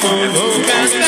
Oh, oh, oh,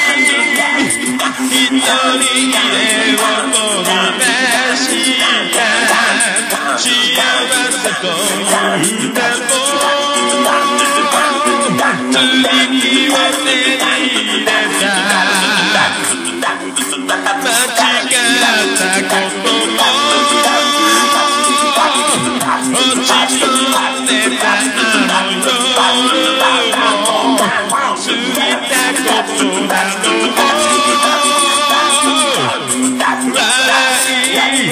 一人でを思いし幸せとう釣りを手に入れた間違ったことも落ち込んでたあの夜も過ぎたことなの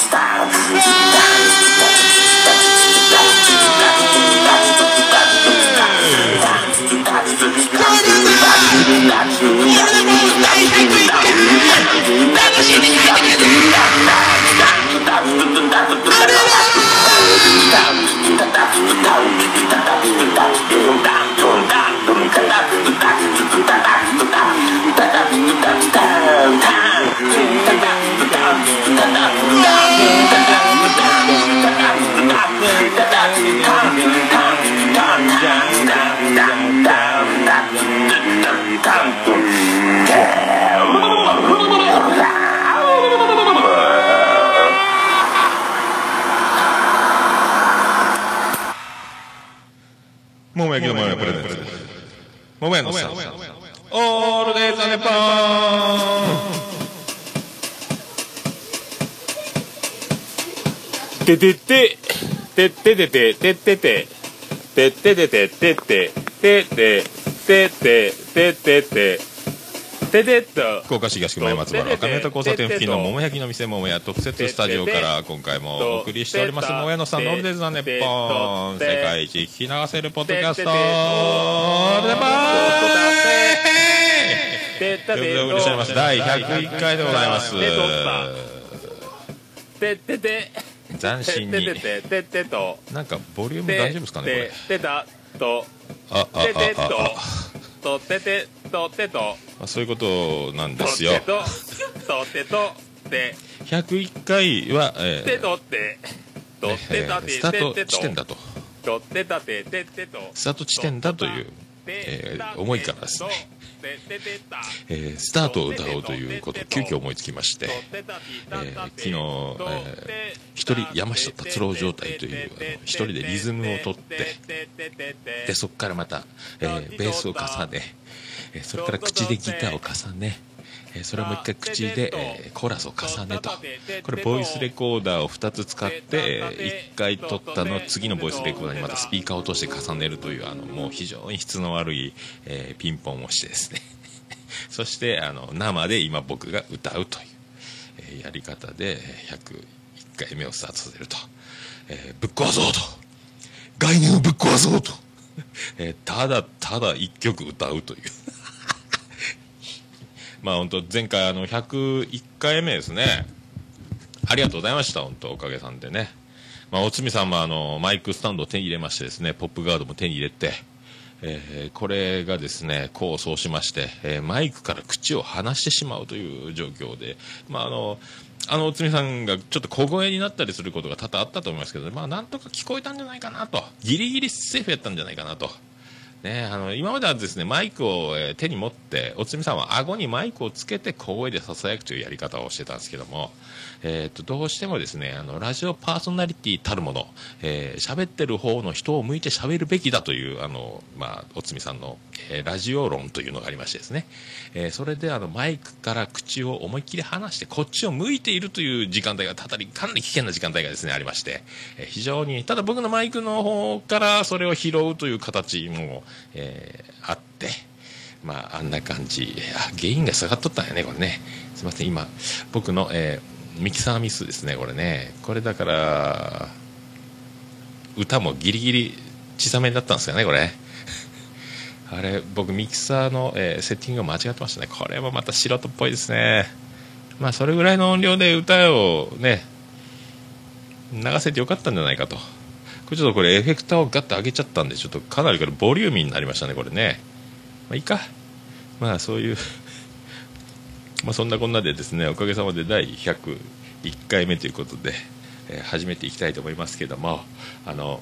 Stop! てててて、ててて、てててて、てて、てて、てて、ててて、ててっと。福岡市東区前松原若宮と交差点付近の桃焼きの店桃屋特設スタジオから今回もお送りしております桃屋のさんのオールデイズ・ザ・ネポン世界一聞き流せるポッドキャストオールデイズ・ということでお送りしております第101回でございますててて、斬新に。なんかボリューム大丈夫ですかねこれ。てたと、と、とててとてと、あそういうことなんでとすよ。てと、とてと、て、101回は、えてーとって、と。ってたて、えースタート地点だと。とってたて、ててと、スタート地点だという、えー思いからですねえースタートを歌おうということを急遽思いつきまして、えー昨日、えー一人山下達郎状態というあの一人でリズムをとってでそこからまた、えーベースを重ね、それから口でギターを重ね、それをもう一回口で、えーコーラスを重ねと。これボイスレコーダーを2つ使って、え1回撮ったのを次のボイスレコーダーにまたスピーカーを通して重ねるというあのもう非常に質の悪い、えーピンポンをしてですね。そしてあの生で今僕が歌うという、えーやり方でえー101回目をスタートさせると、えーぶっ壊そうと。概念をぶっ壊そうと、えーただただ1曲歌うというまあ本当前回あの101回目ですね。ありがとうございました本当おかげさんでね。まあおつみさんもあのマイクスタンドを手に入れましてですねポップガードも手に入れてえーこれがですね功を奏しまして、えーマイクから口を離してしまうという状況で、まあ、あのあのおつみさんがちょっと小声になったりすることが多々あったと思いますけど、まあ、なんとか聞こえたんじゃないかなと。ギリギリセーフやったんじゃないかなと。ね、あの今まではですねマイクを、手に持っておつみさんは顎にマイクをつけて小声でささやくというやり方をしてたんですけども、えー、とどうしてもですねあのラジオパーソナリティたるものえー喋ってる方の人を向いて喋るべきだというあの、まあ、おつみさんの、えーラジオ論というのがありましてですね、えーそれであのマイクから口を思いっきり離してこっちを向いているという時間帯がたたりかなり危険な時間帯がですねありまして、えー非常にただ僕のマイクの方からそれを拾うという形も、えーあってまああんな感じ。あ原因が下がっとったんやねこれね。すいません今僕の、えーミキサーミスですねこれね。これだから歌もギリギリ小さめだったんですよねこれ。あれ僕ミキサーの、えーセッティングを間違ってましたね。これもまた素人っぽいですね。まあそれぐらいの音量で歌をね流せてよかったんじゃないかと。これちょっとこれエフェクターをガッと上げちゃったんでちょっとかなりこれボリューミーになりましたねこれね。まあいいか。まあそういうまあそんなこんなでですねおかげさまで第101回目ということで、えー始めていきたいと思いますけどもあの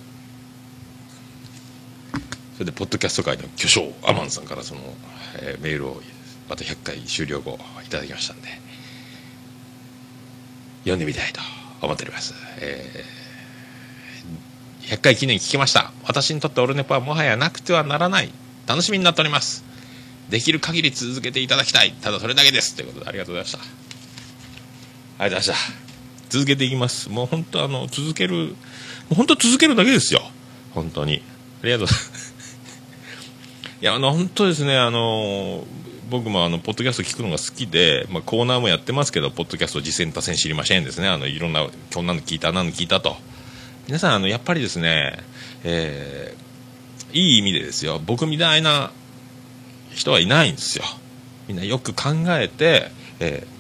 それでポッドキャスト界の巨匠アマンさんからその、えーメールをまた100回終了後いただきましたんで読んでみたいと思っております、えー100回記念聞きました。私にとってオルネポはもはやなくてはならない。楽しみになっております。できる限り続けていただきたい。ただそれだけです。ということでありがとうございました。ありがとうございました。続けていきます。もう本当あの続けるもう本当続けるだけですよ。本当に。ありがとうございます。いやあの本当ですねあの僕もあのポッドキャスト聞くのが好きで、まあ、コーナーもやってますけどポッドキャスト実践多戦知りませんですね。あのいろんなこんなの聞いたあんなの聞いたと。皆さんあのやっぱりですね、えーいい意味でですよ。僕みたいな人はいないんですよみんなよく考えて、えー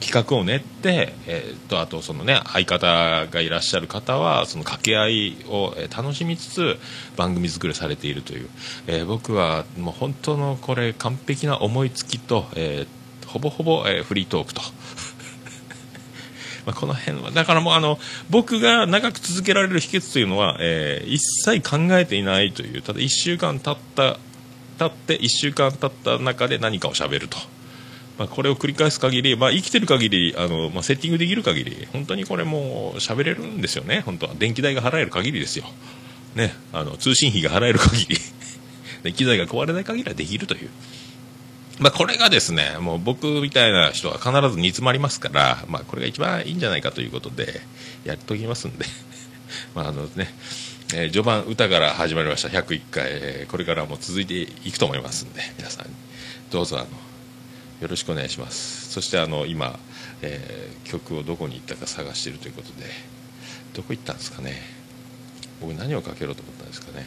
企画を練って、えーとあとそのね相方がいらっしゃる方はその掛け合いを、楽しみつつ番組作りされているという、えー僕はもう本当のこれ完璧な思いつきと、えーほぼほぼ、えフリートークと。まあこの辺はだからもうあの僕が長く続けられる秘訣というのは、えー一切考えていないというただ1週間経った経って1週間経った中で何かを喋ると、まあ、これを繰り返す限り、まあ、生きてる限りあの、まあ、セッティングできる限り本当にこれもう喋れるんですよね。本当は。電気代が払える限りですよ。ね、あの、通信費が払える限り、で 機材が壊れない限りはできるという。まあ、これがですね、もう僕みたいな人は必ず煮詰まりますから、まあ、これが一番いいんじゃないかということで、やっときますんで。まあ、あのね、えー序盤歌から始まりました。101回、えーこれからも続いていくと思いますんで、皆さん、どうぞあの、よろしくお願いします。そしてあの、今、えー曲をどこに行ったか探しているということで、どこ行ったんですかね。僕何をかけろうと思ったんですかね。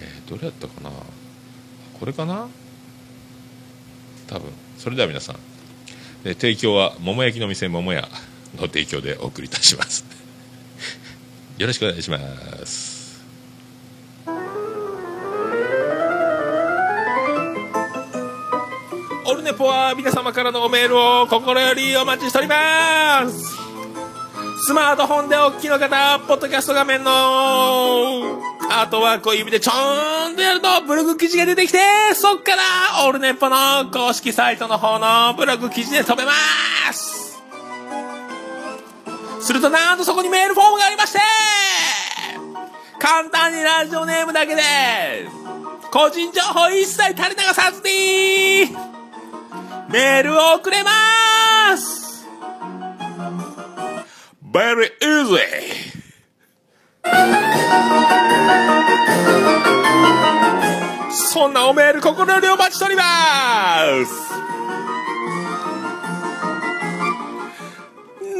えどれやったかな。これかな。多分。それでは皆さん、え提供は桃焼きの店桃屋の提供でお送りいたします。よろしくお願いします。ネポは皆様からのメールを心よりお待ちしておりますスマートフォンでお聞きいの方、ポッドキャスト画面のアートワークを指でちょーんとやるとブログ記事が出てきて、そっからオールネッポの公式サイトの方のブログ記事で飛べますするとなんとそこにメールフォームがありまして簡単にラジオネームだけで個人情報一切垂れ流さずにメールを送れます。Very easy! そんなおメール心よりお待ちしております。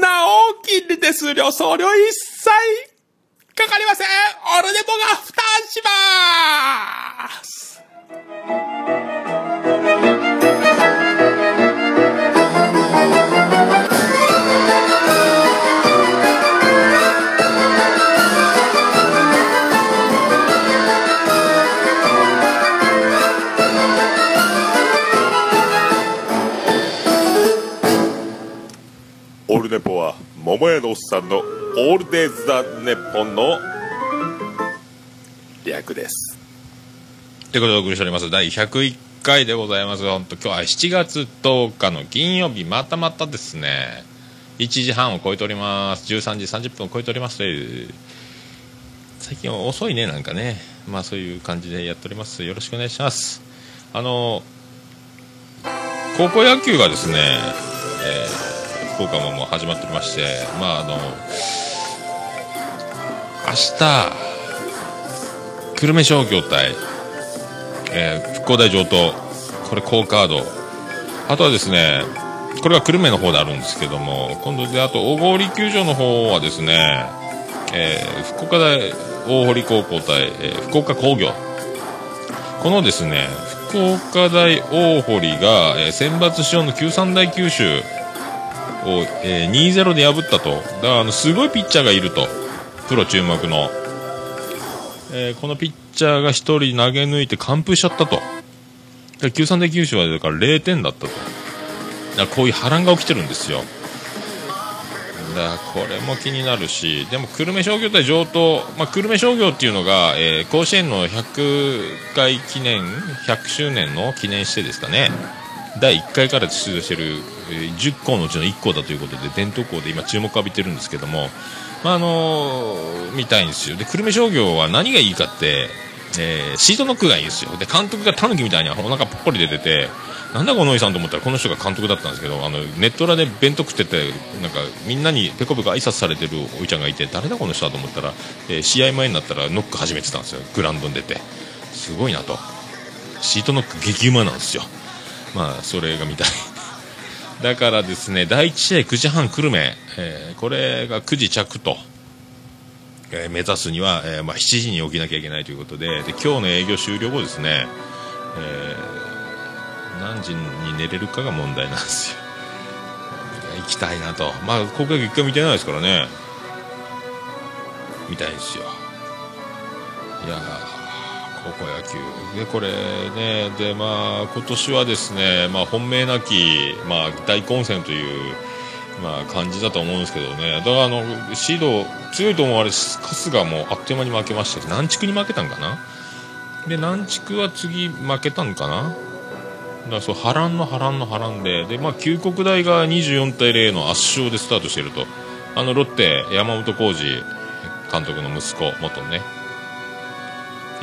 なお、金利手数料送料一切かかりません。オルネポが負担します。オールネポは桃屋のおっさんのオールデイズ・ザ・ネポンの略です。ということでお送りしております。第101回でございます。本当今日は7月10日の金曜日またまたですね。1時半を超えております。13時30分を超えておりますという。最近遅いねなんかね。まあそういう感じでやっております。よろしくお願いします。あの高校野球がですね、えー福岡ももう始まっておりましてまああの明日久留米商業対、えー復興大上東これ好カード。あとはですねこれが久留米の方であるんですけども今度であと大郡球場の方はですね、えー福岡大大堀高校対、えー福岡工業。このですね福岡大大堀が、えー選抜賞の九三大九州を、えー2-0で破ったと。だからあのすごいピッチャーがいると。プロ注目の、えーこのピッチャーが1人投げ抜いて完封しちゃったと。93で九州はだから0点だったと。だこういう波乱が起きてるんですよ。だこれも気になるし。でも久留米商業対上東、まあ、久留米商業っていうのが、えー甲子園の100回記念100周年の記念してですかね。第1回から出場している、えー10校のうちの1校だということで伝統校で今注目を浴びてるんですけども、まああの見たいんですよ。で久留米商業は何がいいかって、えーシートノックがいいんですよ。で監督がタヌキみたいにお腹ぽっこり出ててなんだこのおじさんと思ったらこの人が監督だったんですけどあのネット裏で弁当食っててなんかみんなにペコペコ挨拶されてるおいちゃんがいて誰だこの人だと思ったら、えー試合前になったらノック始めてたんですよ。グラウンドに出て。すごいなと。シートノック激うまなんですよ。まあそれが見たい。だからですね第1試合9時半久留米、えーこれが9時着と、えー目指すには、えーまあ、7時に起きなきゃいけないということでで今日の営業終了後ですね、えー何時に寝れるかが問題なんですよ。行きたいなと。まあ高校野球一回見てないですからね。見たいんですよ。いやー。高校野球。でこれねでまあ今年はですねまあ本命なきまあ大混戦というまあ感じだと思うんですけどね。だからあのシード強いと思われ春日もあっという間に負けましたし南地区に負けたんかな？で南地区は次負けたんかな？だからそう波乱の波乱の波乱で。で、まあ、旧国大が24対0の圧勝でスタートしていると。あのロッテ山本浩二監督の息子元ね。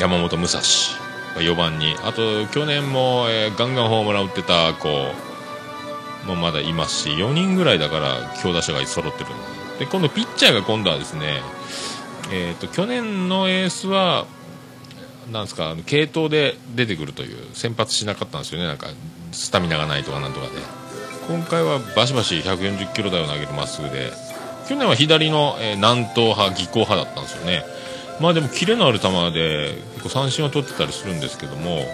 山本武蔵。が4番に。あと去年も、えーガンガンホームラン打ってた子もまだいますし4人ぐらいだから強打者が揃ってる。で今度ピッチャーが今度はですねえー、と去年のエースはなんですかあの継投で出てくるという先発しなかったんですよね。なんかスタミナがないとかなんとかで。今回はバシバシ140キロ台を投げるまっすぐで去年は左の、えー南東派技巧派だったんですよね。まあでもキレのある球で結構三振は取ってたりするんですけども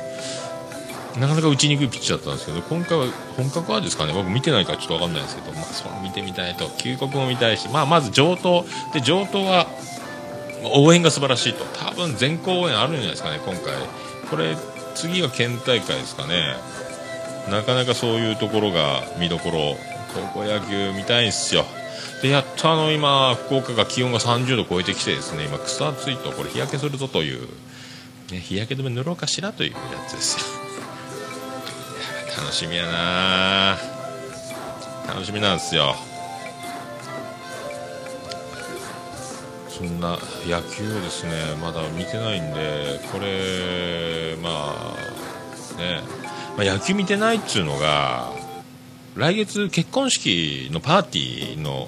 なかなか打ちにくいピッチャーだったんですけど今回は本格派ですかね僕見てないからちょっと分かんないですけど、まあ、それ見てみたいと旧国も見たいし、まあ、まず上等で上等は応援が素晴らしいと。多分全校応援あるんじゃないですかね今回。これ次が県大会ですかね。なかなかそういうところが見どころ。高校野球見たいんですよ。でやっとあの今福岡が気温が30度超えてきてですね今草暑いとこれ日焼けするぞという、ね、日焼け止め塗ろうかしらというやつですよ。楽しみやな楽しみなんですよ。そんな野球をですねまだ見てないんでこれまあね、まあ、野球見てないっつうのが来月結婚式のパーティーの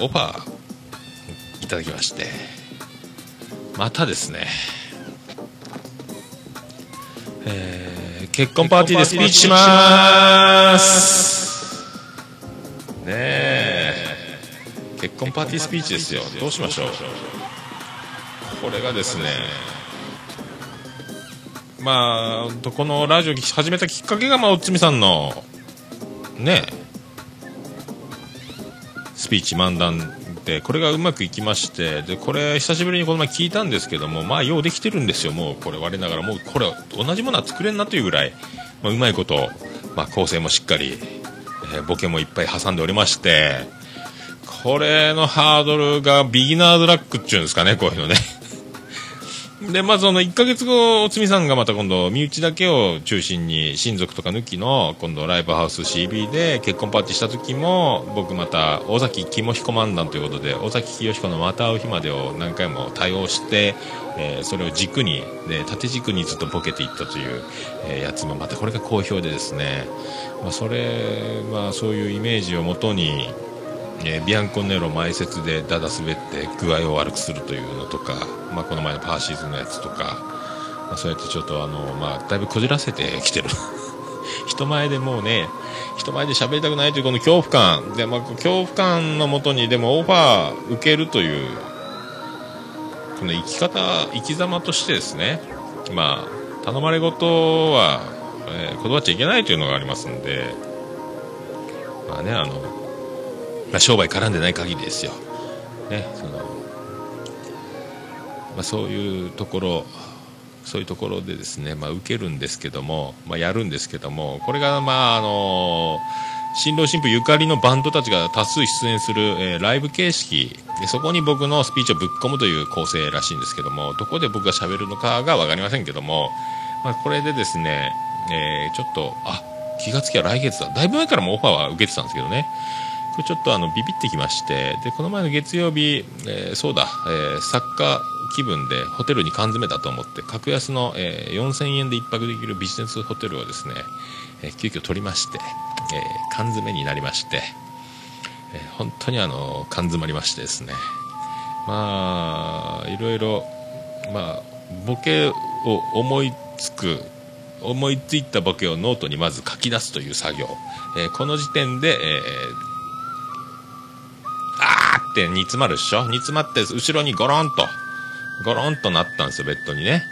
オファーいただきましてまたですねえー結婚パーティーでスピーチします。ねえ。結婚パーティースピーチですよ。どうしましょう。これがですねまあこのラジオ始めたきっかけがまあおつみさんのねスピーチ漫談でこれがうまくいきましてでこれ久しぶりにこの前聞いたんですけどもまあようできてるんですよ。もうこれ我ながらもうこれ同じものは作れんなというぐらい、まあ、うまいこと、まあ、構成もしっかり、えーボケもいっぱい挟んでおりましてこれのハードルがビギナードラックっていうんですかねこういうのね。で、まずその1ヶ月後、おつみさんがまた今度、身内だけを中心に、親族とか抜きの、今度ライブハウス CB で結婚パーティーした時も、僕また、尾崎肝彦漫談ということで、尾崎清彦のまた会う日までを何回も対応して、えーそれを軸に、で、縦軸にずっとボケていったという、えーやつも、またこれが好評でですね、まあ、それ、まあ、そういうイメージをもとに、えービアンコネロ前説でだだ滑って具合を悪くするというのとか、まあ、この前のパーシーズンのやつとか、まあ、そうやってちょっとあの、まあ、だいぶこじらせてきてる。人前でもうね人前で喋りたくないというこの恐怖感。で、まあ、恐怖感のもとにでもオファー受けるというこの生き方生き様としてですねまあ頼まれ事は、えー断っちゃいけないというのがありますんでまあねあのまあ、商売絡んでない限りですよ、ねそのまあ、そういうところそういうところでですね、まあ、受けるんですけども、まあ、やるんですけどもこれが、まああの新郎新婦ゆかりのバンドたちが多数出演する、えーライブ形式でそこに僕のスピーチをぶっ込むという構成らしいんですけどもどこで僕が喋るのかが分かりませんけども、まあ、これでですね、えーちょっとあ気がつきゃ来月だ。だいぶ前からもオファーは受けてたんですけどね。これちょっとあのビビってきましてでこの前の月曜日、えーそうだ、えーサッカー気分でホテルに缶詰だと思って格安の、えー4000円で1泊できるビジネスホテルをですね、えー急遽取りまして、えー缶詰になりまして、えー本当にあの缶詰まりましてですね。まあいろいろまあボケを思いつく思いついたボケをノートにまず書き出すという作業、えーこの時点で、えーあーって煮詰まるっしょ。煮詰まって後ろにゴロンと。ゴロンとなったんですよベッドにね。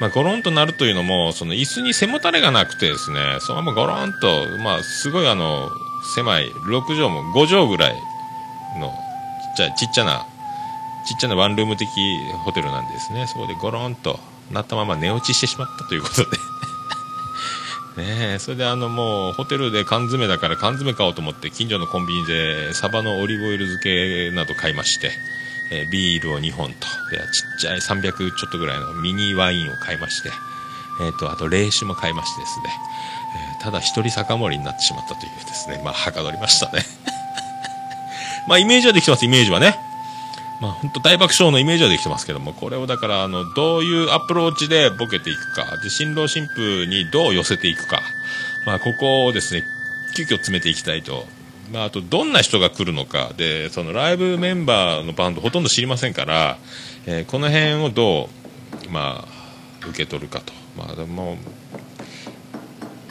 まあ、ゴロンとなるというのもその椅子に背もたれがなくてですね。そのままゴロンと、まあ、すごいあの狭い6畳も5畳ぐらいのちっちゃいちっちゃなちっちゃなワンルーム的ホテルなんですね。そこでゴロンとなったまま寝落ちしてしまったということで。ねえそれであのもうホテルで缶詰だから缶詰買おうと思って近所のコンビニでサバのオリーブオイル漬けなど買いまして、えービールを2本と。でちっちゃい300ちょっとぐらいのミニワインを買いまして、えー、とあと冷酒も買いましてですね、えーただ一人酒盛りになってしまったというですね。まあはかどりましたね。まあイメージはできてます。イメージはね。まあ本当大爆笑のイメージはできてますけども、これをだから、あの、どういうアプローチでボケていくか、で、新郎新婦にどう寄せていくか、まあここをですね、急遽詰めていきたいと。まああと、どんな人が来るのか、で、そのライブメンバーのバンドほとんど知りませんから、えーこの辺をどう、まあ、受け取るかと。まあでも、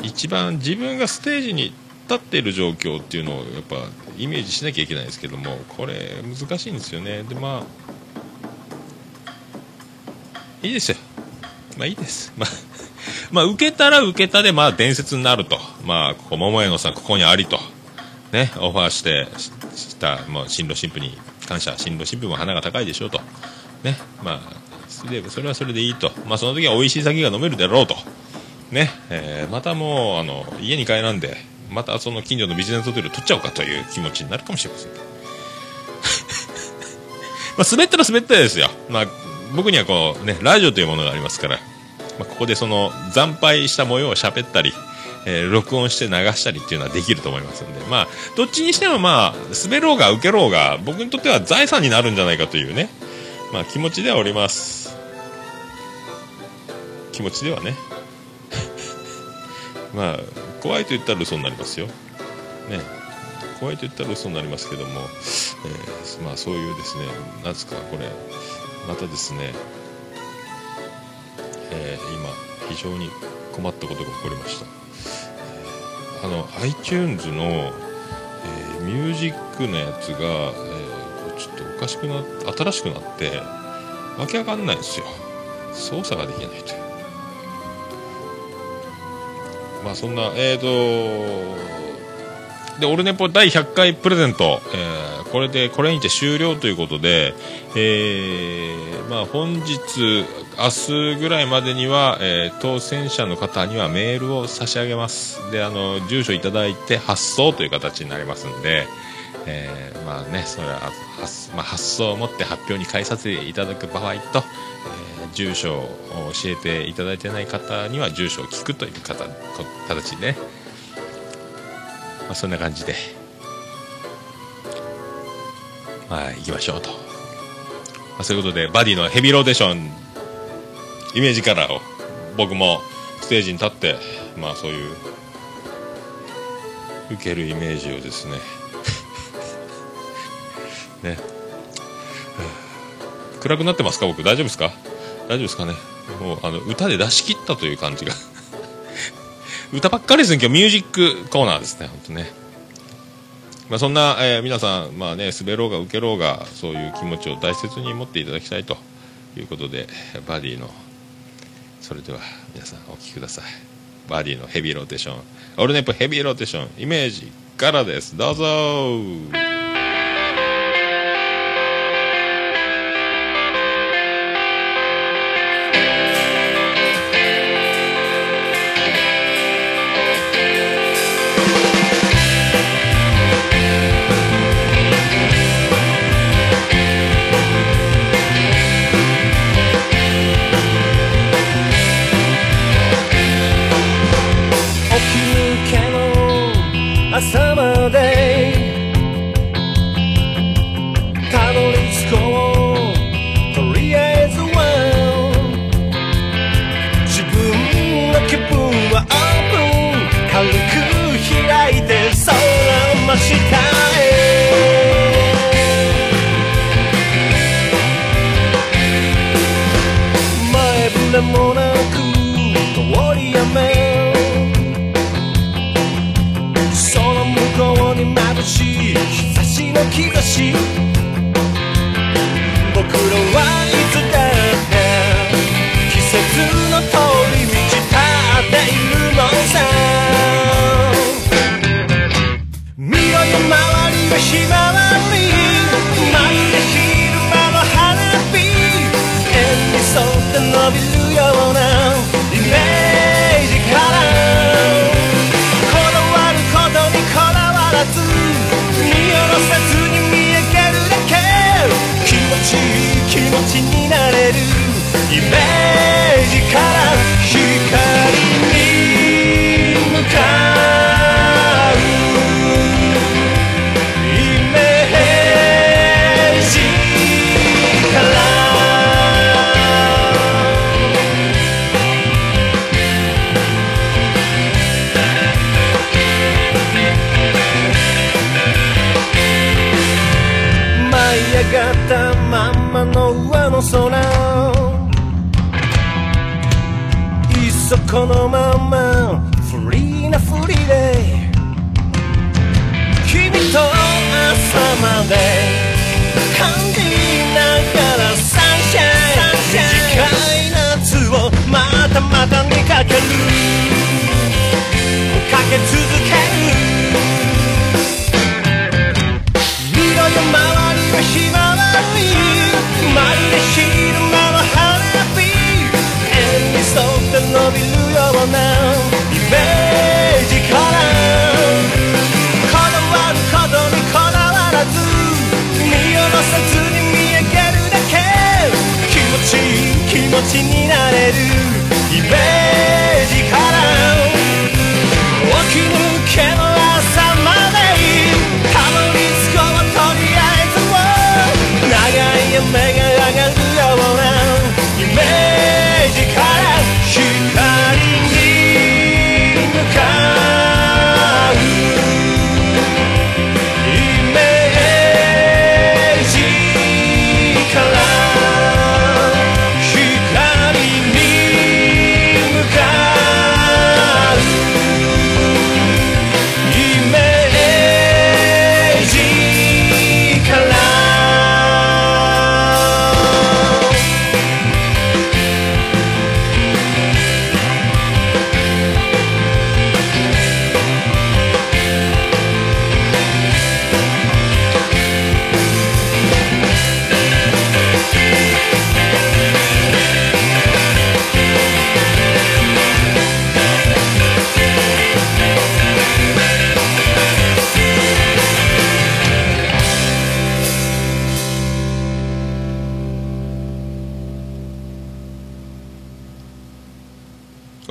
一番自分がステージに立っている状況っていうのをやっぱイメージしなきゃいけないですけどもこれ難しいんですよね。でまあいいですよ。まあいいです。まあまあ受けたら受けたでまあ伝説になると。まあここ桃屋のさんここにありと。ねオファーしてしたもう新郎新婦に感謝。新郎新婦も花が高いでしょうと。ねまあそれそれはそれでいいと。まあその時は美味しい酒が飲めるだろうと。ね、えーまたもうあの家に帰らんでまたその近所のビジネスホテル取っちゃおうかという気持ちになるかもしれません。ま滑ったら滑ったですよ、まあ、僕にはこうねラジオというものがありますから、まあ、ここでその惨敗した模様を喋ったり、えー録音して流したりっていうのはできると思いますんで。まあどっちにしてもまあ滑ろうが受けろうが僕にとっては財産になるんじゃないかというね。まあ気持ちではおります。気持ちではね。まあ怖いと言ったら嘘になりますよ。ね。怖いと言ったら嘘になりますけども、えーまあそういうですねなんですかこれまたですね、えー今非常に困ったことが起こりました、あの iTunes の、えーミュージックのやつが、えーちょっとおかしくなっ新しくなってわけわかんないんですよ。操作ができないという。まあそんなえーとでオルネポ第100回プレゼント、えーこれでこれにて終了ということで、えーまあ本日明日ぐらいまでには、えー当選者の方にはメールを差し上げます。であの住所いただいて発送という形になりますんで、えーまあねそれは発,、まあ、発送をもって発表に返させていただく場合と、住所を教えていただいてない方には住所を聞くという方形でね、まあ、そんな感じで。まあ行きましょうと、まあ、そういうことでバディのヘビーローテーション。イメージカラーを僕もステージに立ってまあそういう受けるイメージをですね。ね。暗くなってますか？僕。大丈夫ですか？大丈夫ですかね？もうあの歌で出し切ったという感じが。歌ばっかりですね今日。ミュージックコーナーですね本当ね。まあそんな、えー皆さんまあね滑ろうが受けろうがそういう気持ちを大切に持っていただきたいと。いうことでバディのそれでは皆さんお聴きください。バディのヘビーローテーション。オルネポヘビーローテーション。イメージからです。どうぞ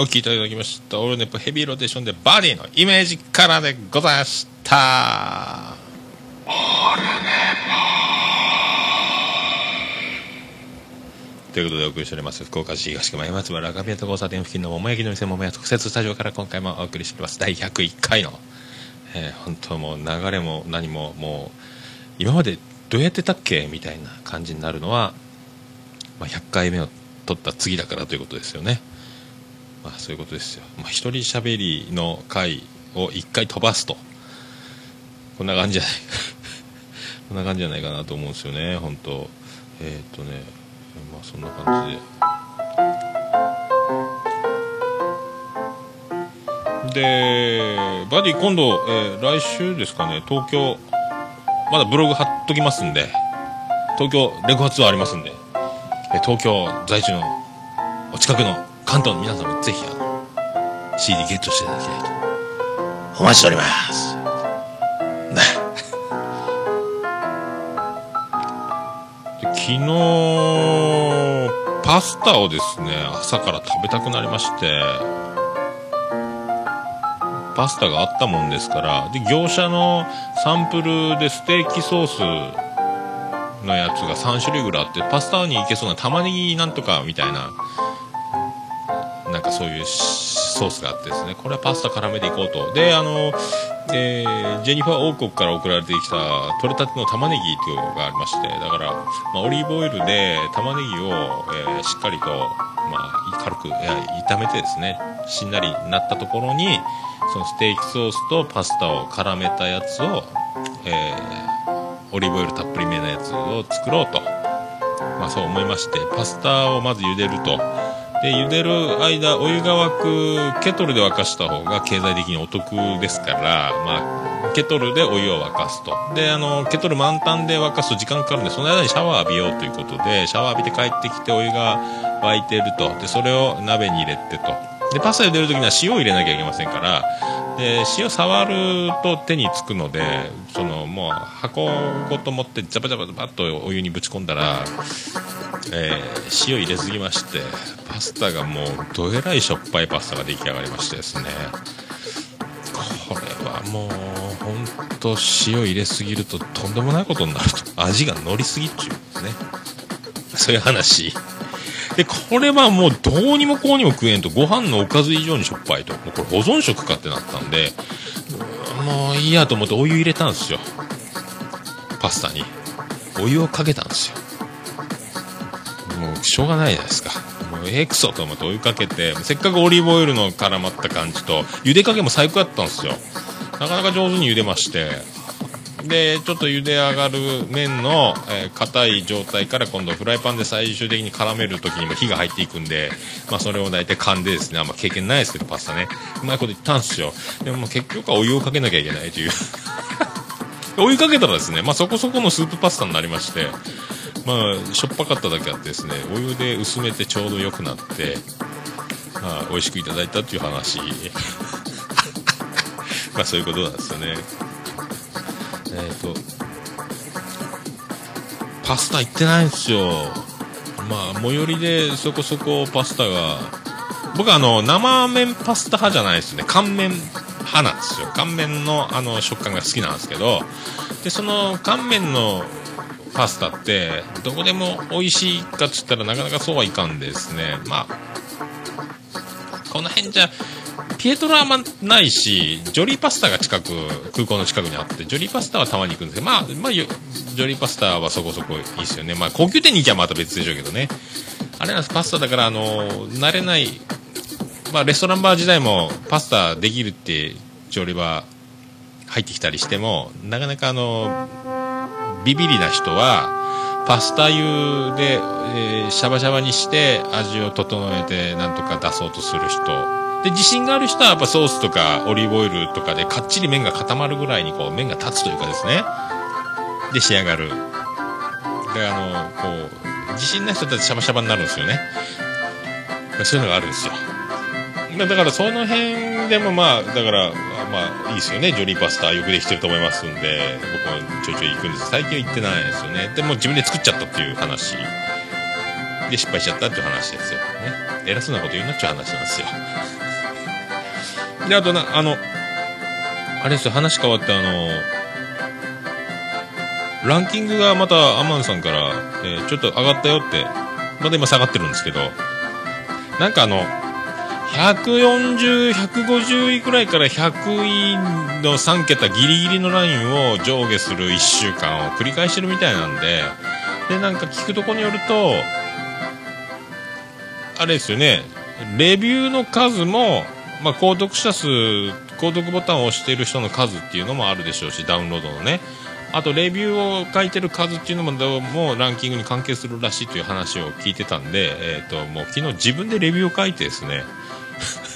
お聴きいただきました。オールネップヘビーローテーションでバディのイメージカラーでございました。ということでお送りしております福岡市東区前松原赤宮と交差点付近の桃焼きの店桃屋特設スタジオから今回もお送りしております第101回の、えー本当もう流れも何ももう今までどうやってたっけ？みたいな感じになるのは、まあ、100回目を取った次だからということですよねまあそういうことですよ、まあ、一人喋りの回を1回飛ばすと。こんな感じじゃない こんな感じじゃないかなと思うんですよね。本当。えっ、とね。まあそんな感じで。でバディ今度、えー来週ですかね。東京まだブログ貼っときますんで。東京レコ発はありますんで、東京在住のお近くの関東の皆さんもぜひあの CD ゲットしていただきたいと。お待ちしております。ね。で昨日パスタをですね朝から食べたくなりましてパスタがあったもんですからで業者のサンプルでステーキソースのやつが3種類ぐらいあってパスタにいけそうな玉ねぎなんとかみたいななんかそういうソースがあってですね。これはパスタ絡めていこうと。であの、えージェニファー王国から送られてきた取れたての玉ねぎっていうのがありまして。だから、まあ、オリーブオイルで玉ねぎを、えーしっかりと、まあ、軽く、え炒めてですね。しんなりなったところにそのステーキソースとパスタを絡めたやつを、えーオリーブオイルたっぷりめなやつを作ろうと、まあ、そう思いまして。パスタをまず茹でると。で茹でる間お湯が沸くケトルで沸かした方が経済的にお得ですから、まあ、ケトルでお湯を沸かすと。であのケトル満タンで沸かすと時間かかるんでその間にシャワー浴びようということでシャワー浴びて帰ってきてお湯が沸いてると。でそれを鍋に入れてと。でパスタ茹でる時には塩を入れなきゃいけませんからで塩触ると手につくのでそのもう箱ごと持ってジャバジャバジャバっとお湯にぶち込んだら、えー塩入れすぎましてパスタがもうどえらいしょっぱいパスタが出来上がりましてですね。これはもう本当塩入れすぎるととんでもないことになると。味が乗りすぎっちゅうね。そういう話。でこれはもうどうにもこうにも食えんとご飯のおかず以上にしょっぱいと。もうこれ保存食かってなったんでもういいやと思ってお湯入れたんですよ。パスタに。お湯をかけたんですよ。もうしょうがないじゃないですか。もうええくそと思って追いかけてせっかくオリーブオイルの絡まった感じと茹で加減も最高だったんですよ。なかなか上手に茹でまして。でちょっと茹で上がる麺のえー、い状態から今度フライパンで最終的に絡める時にも火が入っていくんで、まあ、それを大体勘でですねあんま経験ないですけどパスタね。うまいこと言ったんですよ。でも結局はお湯をかけなきゃいけないという。お湯かけたらですね、まあ、そこそこのスープパスタになりましてまあしょっぱかっただけあってですねお湯で薄めてちょうど良くなって、まあ、美味しくいただいたっていう話。まあそういうことなんですよね。えっ、とパスタ行ってないんですよ。まあ最寄りでそこそこパスタが。僕はあの生麺パスタ派じゃないですね。乾麺派なんですよ。乾麺のあの食感が好きなんですけど。でその乾麺のパスタってどこでも美味しいかっつったらなかなかそうはいかんですね。まあこの辺じゃピエトロはあんまないしジョリーパスタが近く空港の近くにあってジョリーパスタはたまに行くんですけどまあ、まあ、ジョリーパスタはそこそこいいですよね。まあ高級店に行きゃまた別でしょうけどね。あれなんですパスタだからあの慣れないまあレストランバー時代もパスタできるって調理場入ってきたりしてもなかなかあのビビリな人はパスタ湯で、えーシャバシャバにして味を整えてなんとか出そうとする人で自信がある人はやっぱソースとかオリーブオイルとかでかっちり麺が固まるぐらいにこう麺が立つというかですね。で仕上がる。であのこう自信ない人ってシャバシャバになるんですよね。まそういうのがあるんですよ。だからその辺でもまあだからまあいいですよね。ジョリーパスタよくできてると思いますんで僕もちょいちょい行くんです。最近は行ってないですよね。でも自分で作っちゃったっていう話。で失敗しちゃったっていう話ですよ。ね。偉そうなこと言うなっちゅう話なんですよ。であとなあのあれですよ話変わってあのランキングがまたアマンさんから、えーちょっと上がったよってまだ今下がってるんですけどなんかあの140、150位くらいから100位の3桁ギリギリのラインを上下する1週間を繰り返してるみたいなんで、で、なんか聞くとこによると、あれですよね、レビューの数も、まあ、購読者数、購読ボタンを押している人の数っていうのもあるでしょうし、ダウンロードのね。あと、レビューを書いてる数っていうのもどうもランキングに関係するらしいという話を聞いてたんで、えっ、と、もう昨日自分でレビューを書いてですね、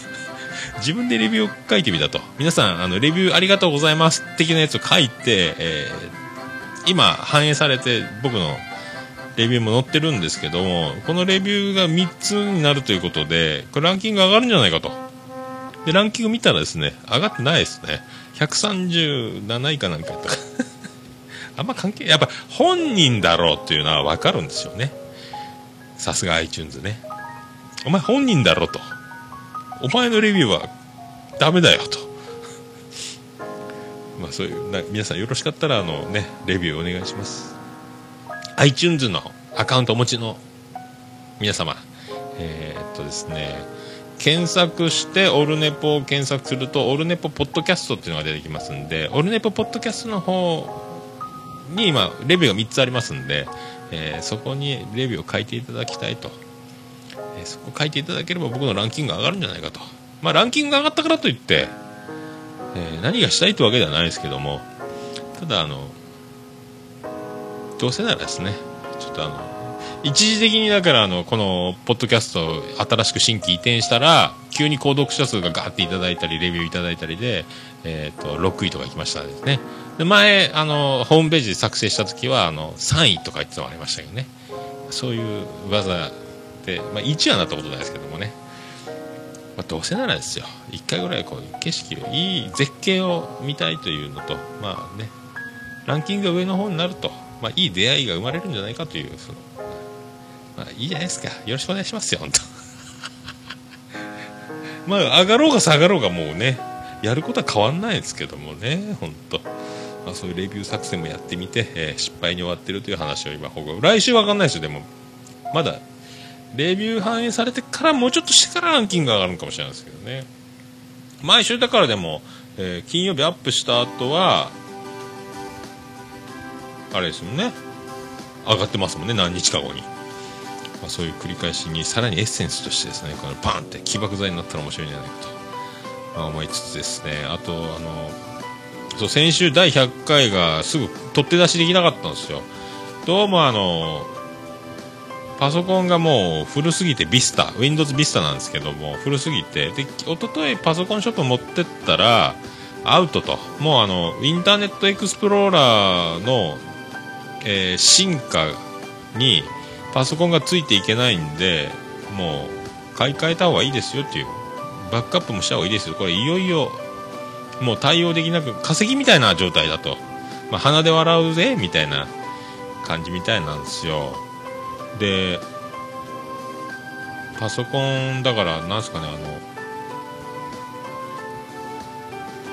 自分でレビューを書いてみたと。皆さん、あの、レビューありがとうございます的なやつを書いて、えー今反映されて僕のレビューも載ってるんですけども、このレビューが3つになるということで、これランキング上がるんじゃないかと。で、ランキング見たらですね、上がってないですね。137位かなんかやったか。あんま関係、やっぱ本人だろうっていうのはわかるんですよね。さすが iTunes ね。お前本人だろと。お前のレビューはダメだよと。まあそういうな皆さんよろしかったらあのねレビューお願いします iTunes のアカウントお持ちの皆様えーっとですね検索してオルネポを検索するとオルネポポッドキャストっていうのが出てきますんでオルネポポッドキャストの方に今レビューが3つありますんで、えーそこにレビューを書いていただきたいと、えーそこ書いていただければ僕のランキングが上がるんじゃないかと。まあランキングが上がったからといってえー何がしたいってわけではないですけどもただあのどうせならですねちょっとあの一時的にだからあのこのポッドキャスト新しく新規移転したら急に購読者数がガーっていただいたりレビューいただいたりで、えー、と6位とか来ましたですね。で前あのホームページで作成した時はあの3位とか言ってたのもありましたけどね。そういう技で、まあ、1はなったことないですけどもね。まあ、どうせならですよ。一回ぐらいこう景色をいい絶景を見たいというのとまあねランキングが上の方になると、まあ、いい出会いが生まれるんじゃないかというその、まあ、いいじゃないですか。よろしくお願いしますよ本当。まあ上がろうが下がろうがもうねやることは変わんないですけどもね本当。まあ、そういうレビュー作戦もやってみて、えー失敗に終わってるという話を今報告来週わかんないですよでも。まだレビュー反映されてからもうちょっとしてからランキングが上がるかもしれないですけどね。毎週だからでも、えー金曜日アップした後はあれですもんね。上がってますもんね何日か後に。まあ、そういう繰り返しにさらにエッセンスとしてですねこのパンって起爆剤になったら面白いんじゃないかと、まあ、思いつつですね。あとあのそう先週第100回がすぐ取って出しできなかったんですよ。どうもあのパソコンがもう古すぎてビスタ Windows ビスタなんですけども古すぎてで一昨日パソコンショップ持ってったらアウトと。もうあのインターネットエクスプローラーの、えー進化にパソコンがついていけないんでもう買い替えた方がいいですよっていう。バックアップもした方がいいですよ。これいよいよもう対応できなく化石みたいな状態だと、まあ、鼻で笑うぜみたいな感じみたいなんですよ。でパソコンだからなんすかねあの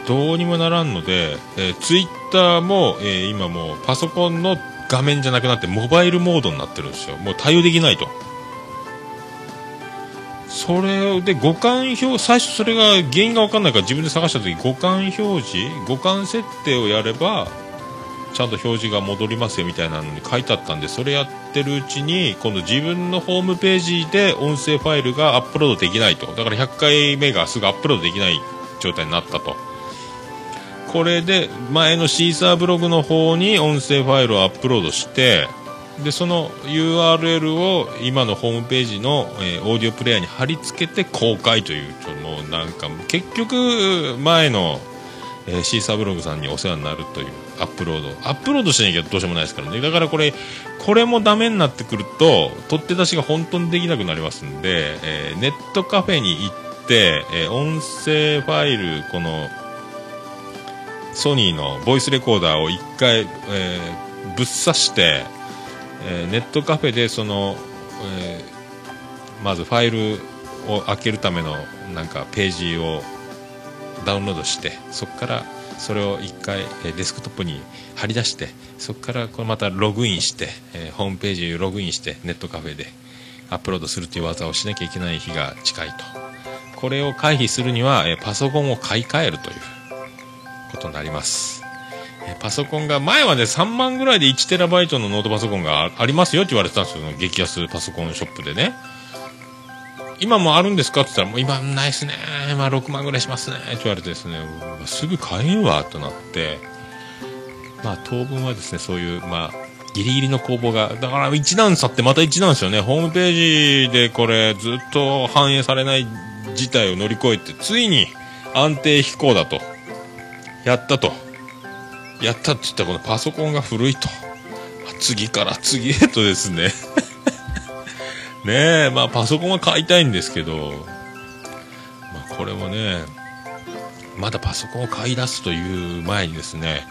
どうにもならんので、えー、ツイッターも、えー今もうパソコンの画面じゃなくなってモバイルモードになってるんですよ。もう対応できないと。それで互換表最初それが原因が分かんないから自分で探した時互換表示互換設定をやればちゃんと表示が戻りますよみたいなのに書いてあったんでそれやってるうちに今度自分のホームページで音声ファイルがアップロードできないと。だから100回目がすぐアップロードできない状態になったと。これで前のシーサーブログの方に音声ファイルをアップロードしてでその URL を今のホームページの、えーオーディオプレイヤーに貼り付けて公開というもうなんか結局前の、えーシーサーブログさんにお世話になるというアップロード。アップロードしなきゃどうしようもないですからね。だからこれこれもダメになってくると取って出しが本当にできなくなりますんで、えーネットカフェに行って、えー音声ファイルこのソニーのボイスレコーダーを1回、えーぶっ刺して、えーネットカフェでその、えーまずファイルを開けるためのなんかページをダウンロードしてそこからそれを1回、えデスクトップに貼り出してそこからこれまたログインして、えホームページにログインしてネットカフェでアップロードするという技をしなきゃいけない日が近いと。これを回避するには、えパソコンを買い替えるという。ことになります。えパソコンが前はね3万ぐらいで 1TB のノートパソコンがありますよって言われてたんですよ。激安パソコンショップでね。今もあるんですかって言ったらもう今ないっすね。まあ6万ぐらいしますね。って言われてですね。すぐ買えんわとなって。まあ当分はですねそういうまあギリギリの攻防がだから一段差ってまた一段ですよね。ホームページでこれずっと反映されない事態を乗り越えてついに安定飛行だと。やったと。やったって言ったらこのパソコンが古いと。次から次へとですね。ねえまあパソコンは買いたいんですけど、まあ、これもねまだパソコンを買い出すという前にですね、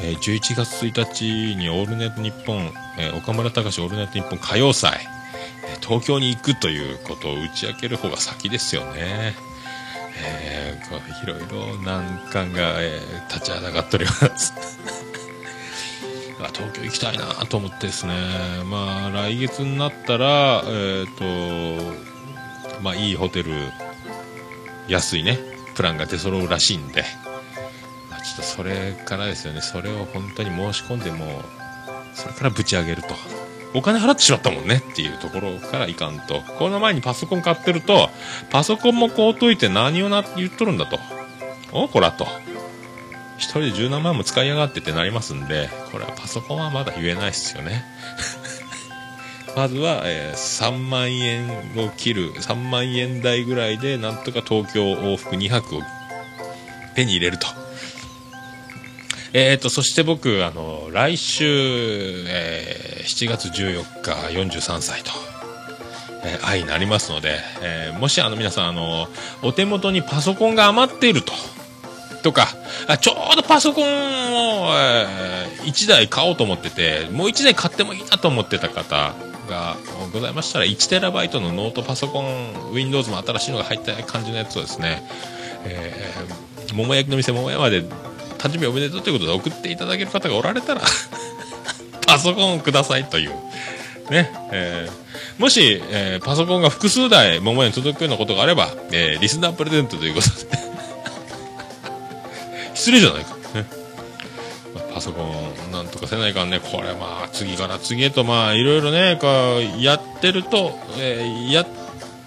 えー11月1日に「オールナイトニッポン」えー岡村隆史オールナイトニッポン歌謡祭」え東京に行くということを打ち明ける方が先ですよね。えーこういろいろ難関が、えー立ちはだかっております。東京行きたいなと思ってですね、まあ、来月になったら、えっ、と、まあ、いいホテル、安いね、プランが出揃うらしいんで、まあ、ちょっとそれからですよね、それを本当に申し込んでも、それからぶち上げると。お金払ってしまったもんねっていうところからいかんと。この前にパソコン買ってると、パソコンもこうといて何をな言っとるんだと。おこらと。一人で十何万も使いやがってってなりますんで、これはパソコンはまだ言えないですよね。まずは、えー3万円を切る、3万円台ぐらいで、なんとか東京往復2泊を手に入れると。えーと、そして僕、あの、来週、えー7月14日、43歳と。えー愛になりますので、えーもしあの皆さんあのお手元にパソコンが余っているととかあちょうどパソコンを、え1台買おうと思っててもう1台買ってもいいなと思ってた方がございましたら 1TB のノートパソコン Windows も新しいのが入った感じのやつをですね、えー桃焼きの店桃屋まで誕生日おめでとうということで送っていただける方がおられたら パソコンをくださいという。ね、えーもし、えーパソコンが複数台桃屋に届くようなことがあれば、えーリスナープレゼントということで。失礼じゃないか、ね。パソコンなんとかせないかんね。これまあ次から次へとまあいろいろねこうやってると、えやっ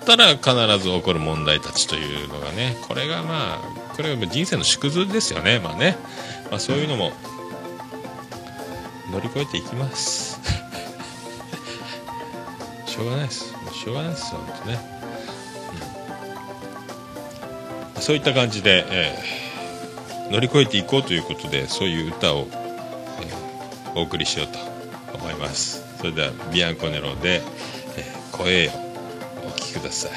たら必ず起こる問題たちというのがね。これがまあこれが人生の縮図ですよね。まあね、まあ、そういうのも乗り越えていきます。しょうがないです。しょうがないです本当ね、うん。そういった感じで、えー乗り越えていこうということでそういう歌を、えーお送りしようと思います。それではビアンコネロで「えー声よ」お聴きください。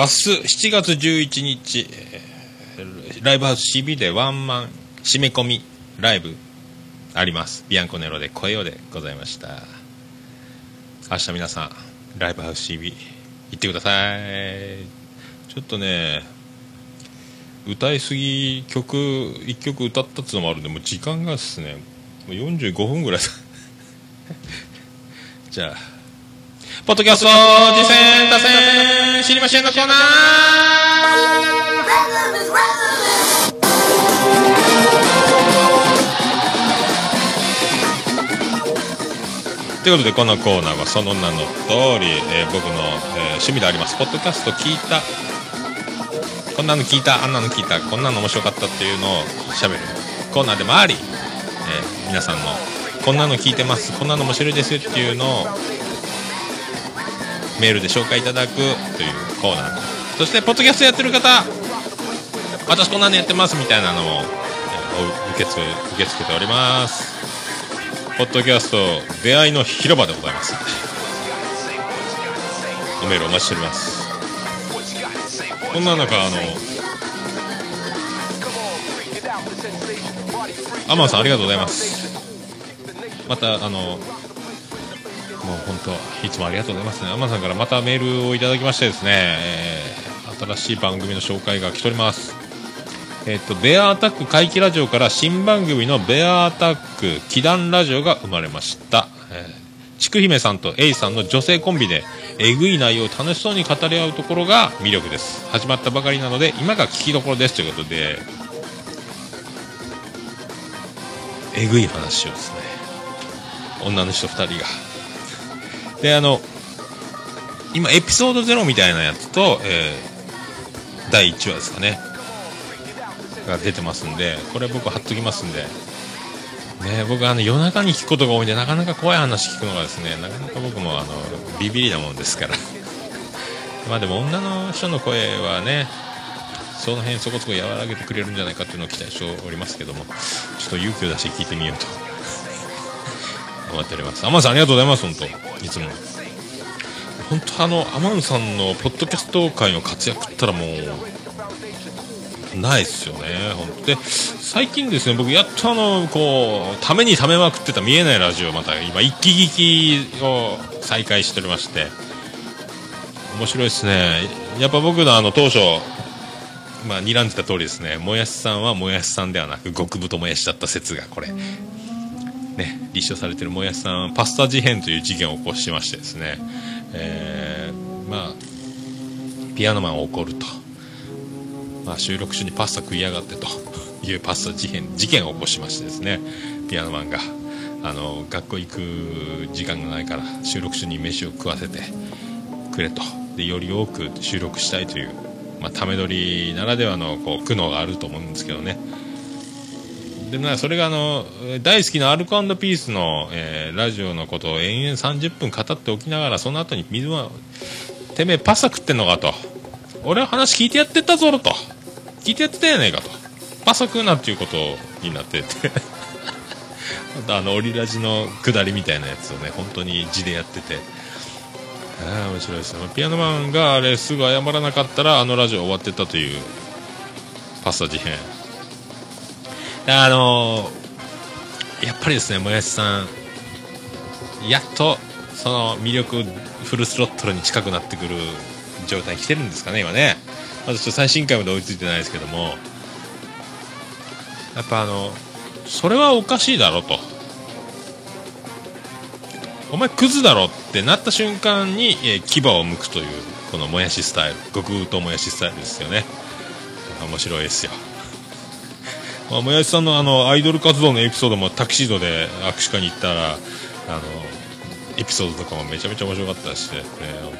明日7月11日、えーライブハウス CB でワンマン締め込みライブあります。ビアンコネロで声をでございました。明日皆さんライブハウス CB 行ってください。ちょっとね歌いすぎ曲1曲歌ったっつうのもあるんでもう時間がですねもう45分ぐらい じゃあポッドキャスト次戦打線知りませんのコーナー。ということでこのコーナーはその名の通り、えー僕の、えー趣味でありますポッドキャスト聞いた。こんなの聞いたあんなの聞いたこんなの面白かったっていうのを喋るコーナーでもあり、えー皆さんのこんなの聞いてますこんなの面白いですっていうのをメールで紹介いただくというコーナー。そしてポッドキャストやってる方私こんなのやってますみたいなのも、えお受け付受け付けております。ポッドキャスト出会いの広場でございます。おメールお待ちしております。こんな中あのアマンさんありがとうございます。またあのもう本当いつもありがとうございますねアマさんからまたメールをいただきましてですね、えー新しい番組の紹介が来ておりますえっと、ベアアタック怪奇ラジオから新番組のベアアタック祈願ラジオが生まれました。えー、ちくひめさんとエイさんの女性コンビで、えぐい内容を楽しそうに語り合うところが魅力です。始まったばかりなので、今が聞きどころですということで、えぐい話をですね、女の人2人が。で、あの、今エピソード0みたいなやつと、えー第1話ですかね。が出てますんでこれ僕貼っときますんで。ね僕あの夜中に聞くことが多いんでなかなか怖い話聞くのがですねなかなか僕もあのビビりなもんですから。まあでも女の人の声はねその辺そこそこ和らげてくれるんじゃないかっていうのを期待しておりますけどもちょっと勇気を出して聞いてみようと。思っております。アマンさんありがとうございます本当。いつも。本当あのアマンさんのポッドキャスト界の活躍ったらもうないっすよね、本当。で最近ですね、僕、やっとあのこうためにためまくってた見えないラジオ、また今、一気聞きを再開しておりまして、面白いですね、やっぱ僕のあの当初、まあ、睨んでた通りですね、もやしさんはもやしさんではなく、極太もやしだった説が、これ、ね、立証されてるもやしさんは、パスタ事変という事件を起こしましてですね、えーまあ、ピアノマンを怒ると。まあ、収録中にパスタ食いやがってというパスタ事件事件を起こしましてですねピアノマンがあの学校行く時間がないから収録中に飯を食わせてくれとでより多く収録したいという、まあ、ため撮りならではのこう苦悩があると思うんですけどねでまあそれがあの大好きなアルコピースの、えーラジオのことを延々30分語っておきながらその後に水はてめえパスタ食ってんのかと。俺は話聞いてやってたぞと。聞いてやってたやないかと。パスタ食うなっていうことになってて。ま たあのオリラジの下りみたいなやつをね本当に字でやってて。ああ面白いですね。ピアノマンがあれすぐ謝らなかったらあのラジオ終わってたというパスタ事変。あのやっぱりですねもやしさんやっとその魅力フルスロットルに近くなってくる状態来てるんですかね今ね。まだちょっと最新回まで追いついてないですけども。やっぱあのそれはおかしいだろと。お前クズだろってなった瞬間に、えー牙を向くというこのもやしスタイル。極太もやしスタイルですよね。面白いですよ。まあ、もやしさんのあのアイドル活動のエピソードもタキシードで握手会に行ったらあのエピソードとかもめちゃめちゃ面白かったしね本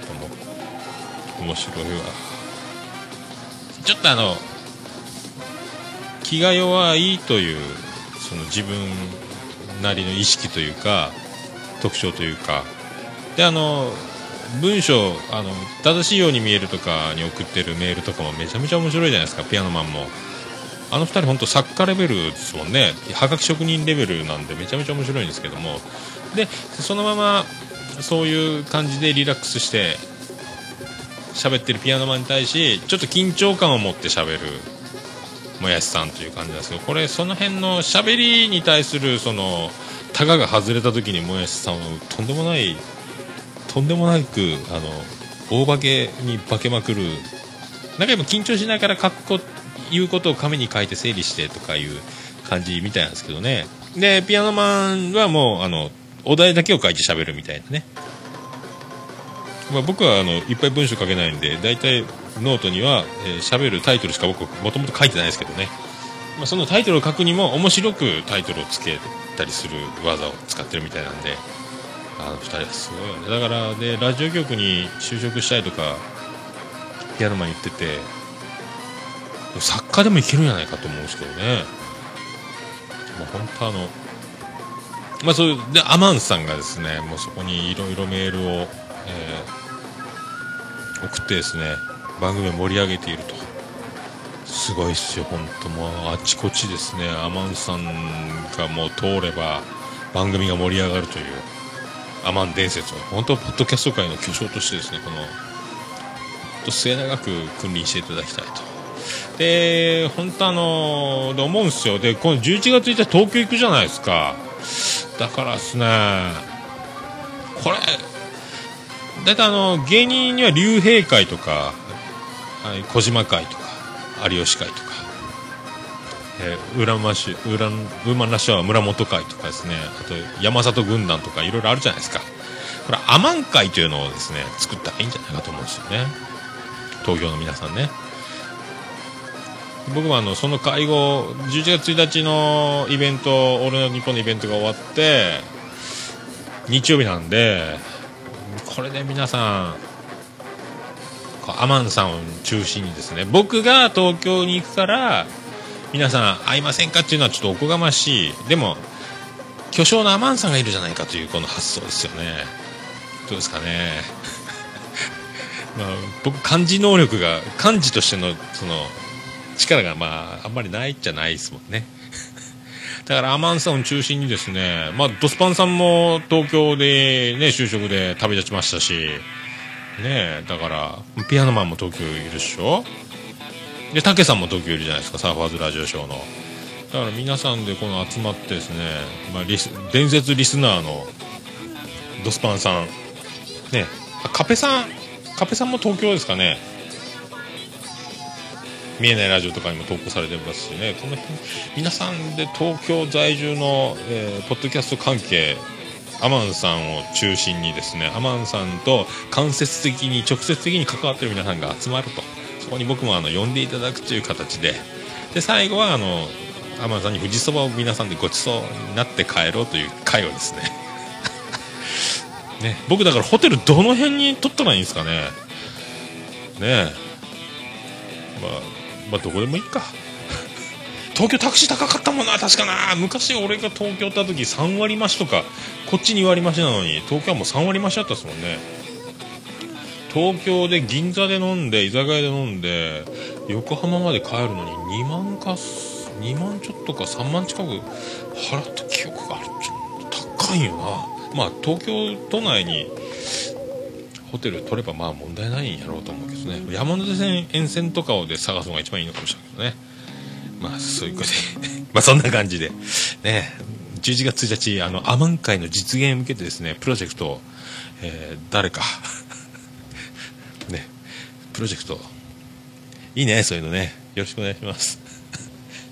当も面白いわ。ちょっとあの気が弱いというその自分なりの意識というか特徴というか。であの文章あの正しいように見えるとかに送ってるメールとかもめちゃめちゃ面白いじゃないですかピアノマンも。あの2人本当作家レベルですもんね。はがき職人レベルなんでめちゃめちゃ面白いんですけども。でそのままそういう感じでリラックスして喋ってるピアノマンに対しちょっと緊張感を持って喋るもやしさんという感じなんですけどこれその辺の喋りに対するそのタガが外れた時にもやしさんはとんでもないとんでもなくあの大化けに化けまくる。なんか今緊張しながらかっこ言うことを紙に書いて整理してとかいう感じみたいなんですけどね。でピアノマンはもうあのお題だけを書いて喋るみたいなね、まあ、僕はあのいっぱい文章書けないんで大体ノートにはえー喋、るタイトルしか僕もともと書いてないですけどね、まあ、そのタイトルを書くにも面白くタイトルをつけたりする技を使ってるみたいなんで。あの二人はすごいよね。だからでラジオ局に就職したいとかピアノマン言ってて作家でもいけるんじゃないかと思うんですけどね。もう本当あのまあそういうでアマンさんがですねもうそこにいろいろメールを、えー送ってですね番組を盛り上げていると。すごいっすよ本当もうあちこちですねアマンさんがもう通れば番組が盛り上がるというアマン伝説を本当ポッドキャスト界の巨匠としてですねこの本当末永く君臨していただきたいと。で本当あので思うんですよ。でこの11月1日東京行くじゃないですか。だからですね。これ大体あの芸人には竜兵会とかはい小島会とか有吉会とか、えー、浦間市浦馬なしは村本会とかですね。あと山里軍団とかいろいろあるじゃないですか。これアマン会というのをですね作ったらいいんじゃないかと思うんですよね。東京の皆さんね。僕もあのその会合11月1日のイベント「俺の日本のイベントが終わって日曜日なんでこれで皆さんアマンさんを中心にですね僕が東京に行くから皆さん会いませんかっていうのはちょっとおこがましい。でも巨匠のアマンさんがいるじゃないかというこの発想ですよね。どうですかね。まあ僕漢字能力が漢字としてのその力がまああんまりないじゃないですもんね だからアマンさんを中心にですね、まあ、ドスパンさんも東京でね、就職で旅立ちましたし、ねだから、ピアノマンも東京いるっしょで、タケさんも東京いるじゃないですか、サーファーズラジオショーの。だから皆さんでこの集まってですね、まあ、リス伝説リスナーのドスパンさん、ね、あカペさん、カペさんも東京ですかね。見えないラジオとかにも投稿されてますしね、この辺、皆さんで東京在住の、えーポッドキャスト関係、アマンさんを中心にですね、アマンさんと間接的に、直接的に関わってる皆さんが集まると、そこに僕もあの呼んでいただくという形で、で、最後はあの、アマンさんに富士そばを皆さんでごちそうになって帰ろうという会をですね、ね、僕だからホテルどの辺に取ったらいいんですかね。ねえ。まあ、まあ、どこでもいいか。東京タクシー高かったもんな、確かな。昔俺が東京行った時3割増しとか、こっち2割増しなのに、東京はもう3割増しだったですもんね。東京で銀座で飲んで、居酒屋で飲んで、横浜まで帰るのに2万か、2万ちょっとか3万近く払った記憶があるちょっと高いよな。まあ、東京都内にホテル取ればまあ問題ないんやろうと思うけどね。山手線沿線とかをで探すのが一番いいのかもしれないけどね。まあ、そういうことで。まあ、そんな感じで。ね、11月1日、あの、アマン会の実現へ向けてですね、プロジェクトを、えー誰か、ね、プロジェクト、いいね、そういうのね。よろしくお願いします。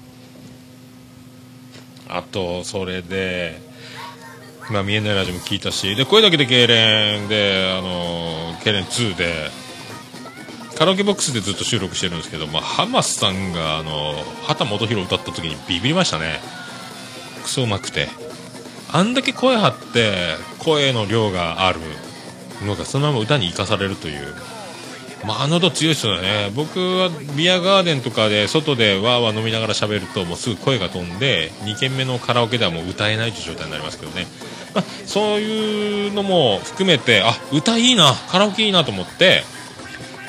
あと、それで、まあ、見えないラジオも聞いたし、で、声だけで痙攣で、あの、ケレン2で、カラオケボックスでずっと収録してるんですけど、まあ、ハマスさんが、あの、畑基博歌った時にビビりましたね。クソうまくて。あんだけ声張って、声の量があるのが、そのまま歌に生かされるという。まあ、あの音強いですよね。僕はビアガーデンとかで、外でわーわー飲みながら喋ると、もうすぐ声が飛んで、2軒目のカラオケではもう歌えないという状態になりますけどね。まあ、そういうのも含めて、あ、歌いいな、カラオケいいなと思って、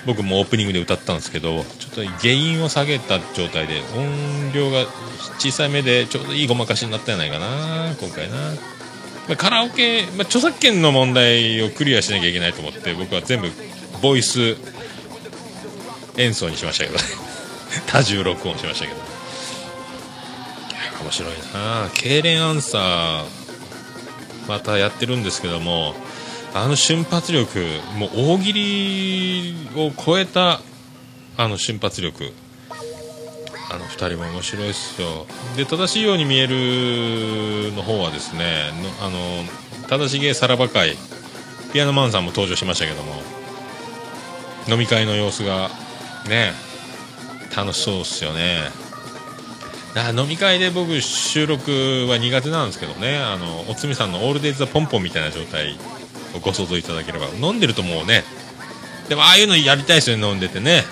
僕もオープニングで歌ったんですけどちょっと原因を下げた状態で音量が小さめでちょうどいいごまかしになったんじゃないかな今回な、カラオケ、まあ、著作権の問題をクリアしなきゃいけないと思って僕は全部ボイス演奏にしましたけどね。多重録音しましたけど。いや面白いな。痙攣アンサーまたやってるんですけどもあの瞬発力、もう大喜利を超えたあの瞬発力、あの2人も面白いですよ。で、正しいように見えるの方はですね、あの正しげさらば会、ピアノマンさんも登場しましたけども、飲み会の様子がね、楽しそうですよね。飲み会で僕収録は苦手なんですけどね。あのおつみさんの「オールデイズ・ザ・ポンポン」みたいな状態をご想像いただければ。飲んでるともうね。でもああいうのやりたいですよね飲んでてね。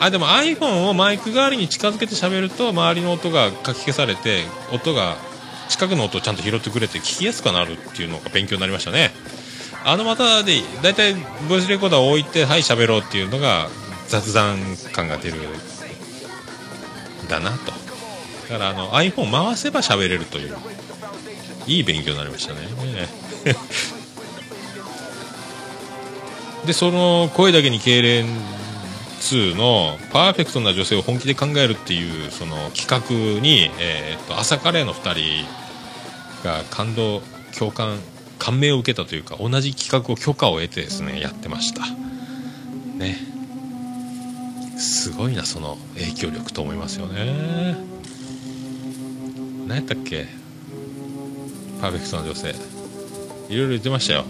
あでも iPhone をマイク代わりに近づけて喋ると周りの音がかき消されて音が近くの音をちゃんと拾ってくれて聞きやすくなるっていうのが勉強になりましたね。あの股で大体ボイスレコーダーを置いてはい喋ろうっていうのが雑談感が出るだなと。だからあの iPhone 回せば喋れるといういい勉強になりましたね。でその声だけに痙攣2のパーフェクトな女性を本気で考えるっていうその企画に、えー、と朝カレーの2人が感動共感感銘を受けたというか同じ企画を許可を得てですねやってました。ね。すごいなその影響力と思いますよね。何やったっけ？パーフェクトな女性。いろいろ言ってましたよ。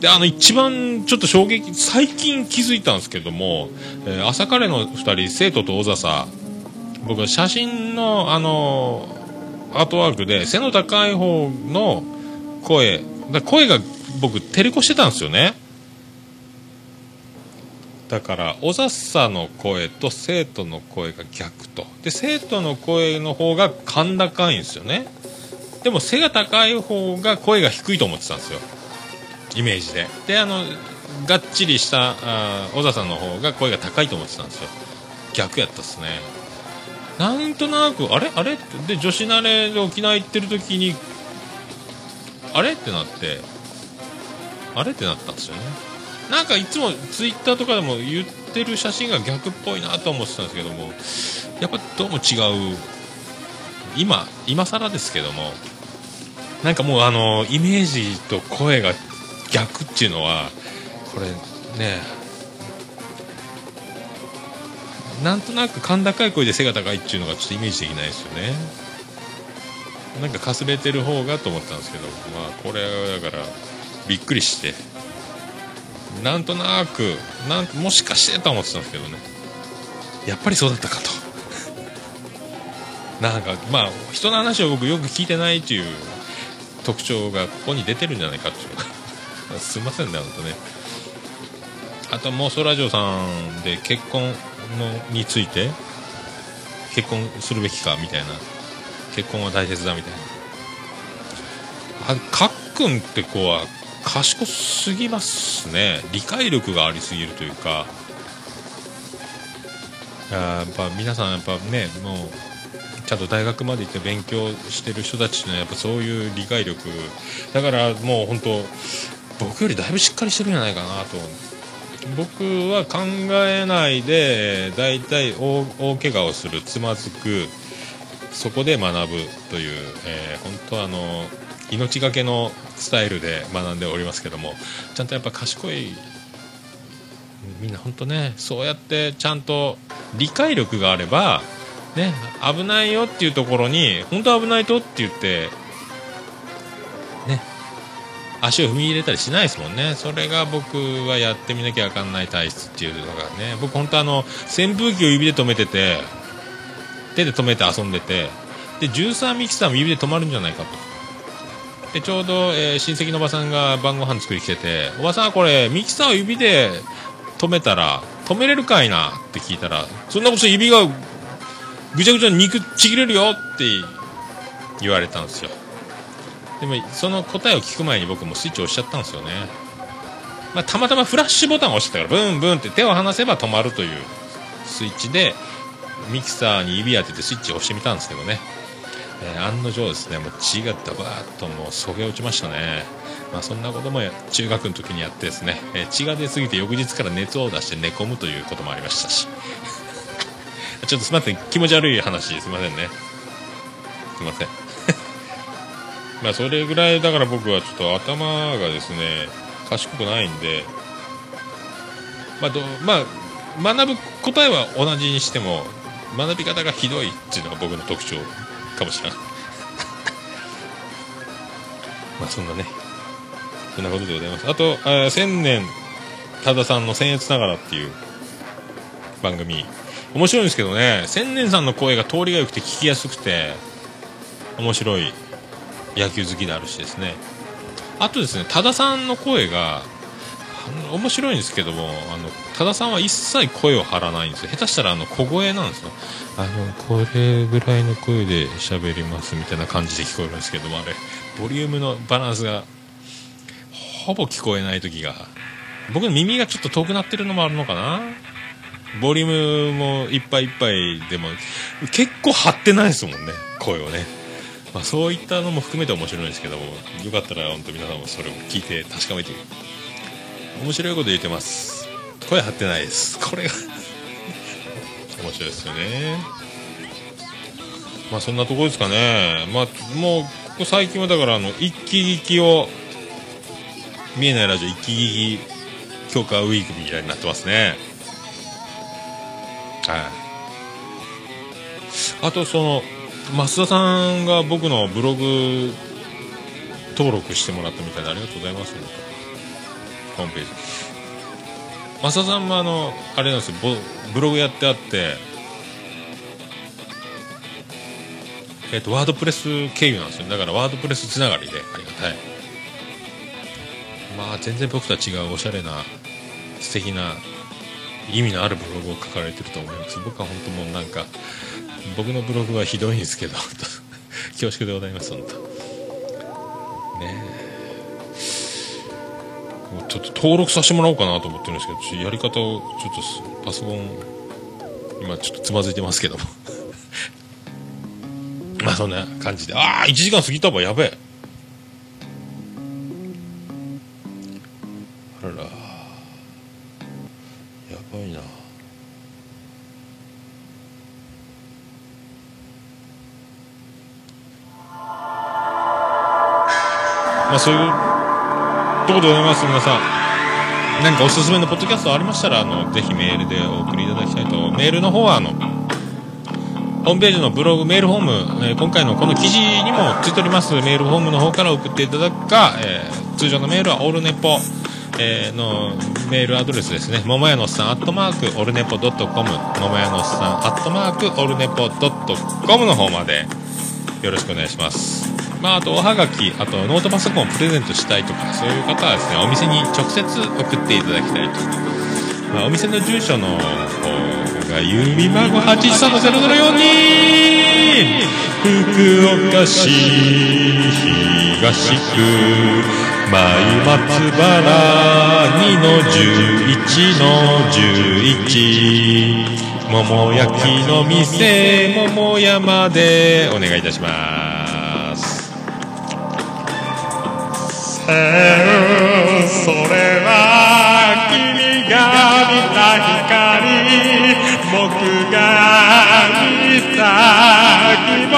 であの一番ちょっと衝撃最近気づいたんですけども、えー朝カレーの2人生徒と小笹。僕は写真のあのアートワークで背の高い方の声だ声が僕照れこしてたんですよね。だから小笹の声と生徒の声が逆と。で生徒の声の方が甲高いんですよね。でも背が高い方が声が低いと思ってたんですよ。イメージで。であのがっちりしたあ小田さんの方が声が高いと思ってたんですよ。逆やったっすね。なんとなくあれ？あれ？で女子慣れで沖縄行ってる時にあれ？ってなってあれ？ってなったんですよね。なんかいつもツイッターとかでも言ってる写真が逆っぽいなと思ってたんですけどもやっぱどうも違う。今今更ですけどもなんかもうあのイメージと声が逆っていうのはこれねなんとなく甲高い声で背が高いっていうのがちょっとイメージできないですよね。なんかかすれてる方がと思ったんですけどまあこれはだからびっくりして。なんとなくなんもしかしてと思ってたんですけどね。やっぱりそうだったかと。なんかまあ人の話を僕よく聞いてないっていう特徴がここに出てるんじゃないかっていう。の すいませんね本当ね。あともうそらジョーさんで結婚のについて結婚するべきかみたいな。結婚は大切だみたいな。あかっくんって子は賢すぎますね。理解力がありすぎるというか。やっぱ皆さんやっぱねもうちゃんと大学まで行って勉強してる人たちのやっぱそういう理解力。だからもう本当僕よりだいぶしっかりしてるんじゃないかなと。僕は考えないで大体大大怪我をするつまずくそこで学ぶという、えー本当あの命がけのスタイルで学んでおりますけどもちゃんとやっぱ賢いみんな本当ねそうやってちゃんと理解力があればね危ないよっていうところに本当危ないとって言ってね足を踏み入れたりしないですもんね。それが僕はやってみなきゃあかんない体質っていうのがね僕本当あの扇風機を指で止めてて手で止めて遊んでてでジューサーミキサーも指で止まるんじゃないかと。でちょうど、えー親戚のおばさんが晩ご飯作り来てて「おばさんこれミキサーを指で止めたら止めれるかいな?」って聞いたら「そんなこと指がぐちゃぐちゃに肉ちぎれるよ」って言われたんですよ。でもその答えを聞く前に僕もスイッチ押しちゃったんですよね、まあ、たまたまフラッシュボタンを押してたからブンブンって手を離せば止まるというスイッチでミキサーに指当ててスイッチを押してみたんですけどね、えー案の定ですねもう血がダバーッともうそげ落ちましたね。まあ、そんなことも中学の時にやってですね、えー血が出すぎて翌日から熱を出して寝込むということもありましたし。ちょっとすみません気持ち悪い話すみませんね。すみません。まあそれぐらいだから僕はちょっと頭がですね賢くないんでまあどまあ学ぶ答えは同じにしても学び方がひどいっていうのが僕の特徴。かもしれない。まあそんなねそんなことでございます。あとあ千年多田さんの「僭越ながら」っていう番組。面白いんですけどね千年さんの声が通りが良くて聞きやすくて面白い野球好きであるしですね。あとですね多田さんの声が面白いんですけどもあの多田さんは一切声を張らないんですよ。下手したらあの小声なんですよ。あのこれぐらいの声で喋りますみたいな感じで聞こえるんですけどもあれ。ボリュームのバランスがほぼ聞こえない時が。僕の耳がちょっと遠くなってるのもあるのかな。ボリュームもいっぱいいっぱいでも結構張ってないですもんね。声をね、まあ、そういったのも含めて面白いんですけどもよかったら本当皆さんもそれを聞いて確かめて面白いこと言ってます。声張ってないです。これが 面白いですよね。まあそんなとこですかね。まあもうここ最近はだからあの一気聞きを見えないラジオ一気聞き強化ウィークみたいになってますね。はい。あとその増田さんが僕のブログ登録してもらったみたいでありがとうございますホームページ。増田さんもあのあれなんですよ。ブログやってあって。えっ、とワードプレス経由なんですよ。だからワードプレスつながりで。ありがたい。まあ全然僕とは違うおしゃれな素敵な意味のあるブログを書かれてると思います。僕は本当もうなんか僕のブログはひどいんですけど恐縮でございます本当。ねえ。ちょっと登録させてもらおうかなと思ってるんですけどやり方をちょっとパソコン今ちょっとつまずいてますけども。まあそんな感じで。ああ1時間過ぎたわ。やべえ。あらら。やばいな。まあそういうところでございます。皆さん何かおすすめのポッドキャストありましたらあのぜひメールでお送りいただきたいとメールの方はあのホームページのブログメールフォーム、えー今回のこの記事にもついております。メールフォームの方から送っていただくか、えー通常のメールはオールネポ、えーのメールアドレスですね。桃屋のおっさんアットマークオルネポドットコム桃屋のさんアットマークオルネポドットコムの方までよろしくお願いします。まあ、あとおはがきあとノートパソコンをプレゼントしたいとかそういう方はですねお店に直接送っていただきたいと。まあ、お店の住所の方が郵便番号813-0042福岡市東区前松原2の11の11桃焼きの店桃山でお願いいたします。それは君が見た光僕が見た希望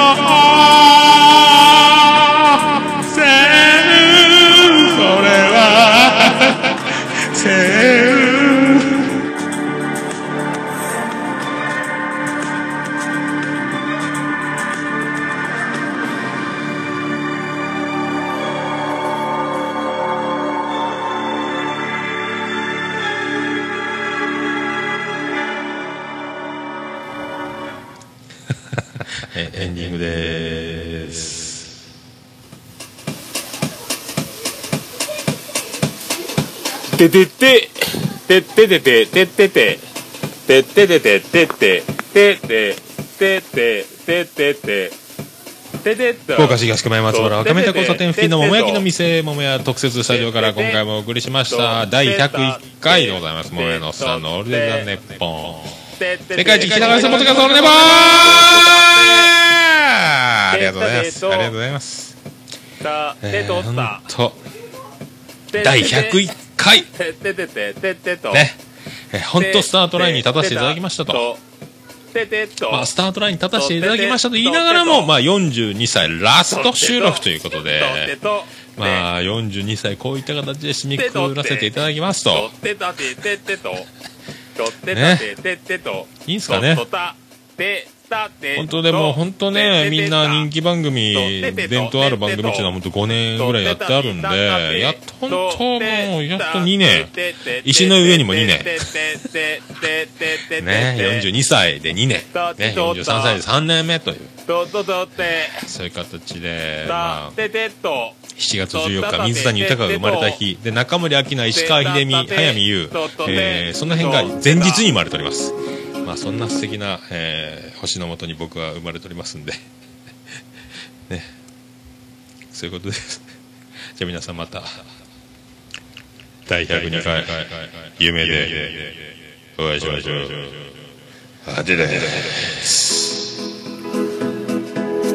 エンディングです。ててて。てててて。てててて。てててて。てててて。ててて。ててててと福岡市東区前松原赤目田交差点付近の桃焼きの店桃屋特設スタジオから今回もお送りしました。第101回でございます。桃屋のおっさんのオールデザネッポン世界一聞き流せポッドキャストオーありがとうございます。ありがとうございます。えーとったほんと第101回。ね。えーほんとスタートラインに立たせていただきましたと。まあ、スタートラインに立たせていただきましたと言いながらも、まあ、42歳ラスト収録ということで、まあ、42歳こういった形で締めくくらせていただきますと、とってたてててといいんすかねとたて本当でも本当ねみんな人気番組伝統ある番組っていうのは本当5年ぐらいやってあるんでやっと本当もうやっと2年石の上にも2年ね42歳で2年ね43歳で3年目というそういう形でまあ7月14日水谷豊が生まれた日。で中森明菜石川秀美早見優、えー、その辺が前日に生まれております。まあそんな素敵な、えー、星のもとに僕は生まれておりますんで。ね。そういうことです。じゃあ皆さんまた第102回夢でお会いしましょう。あでだ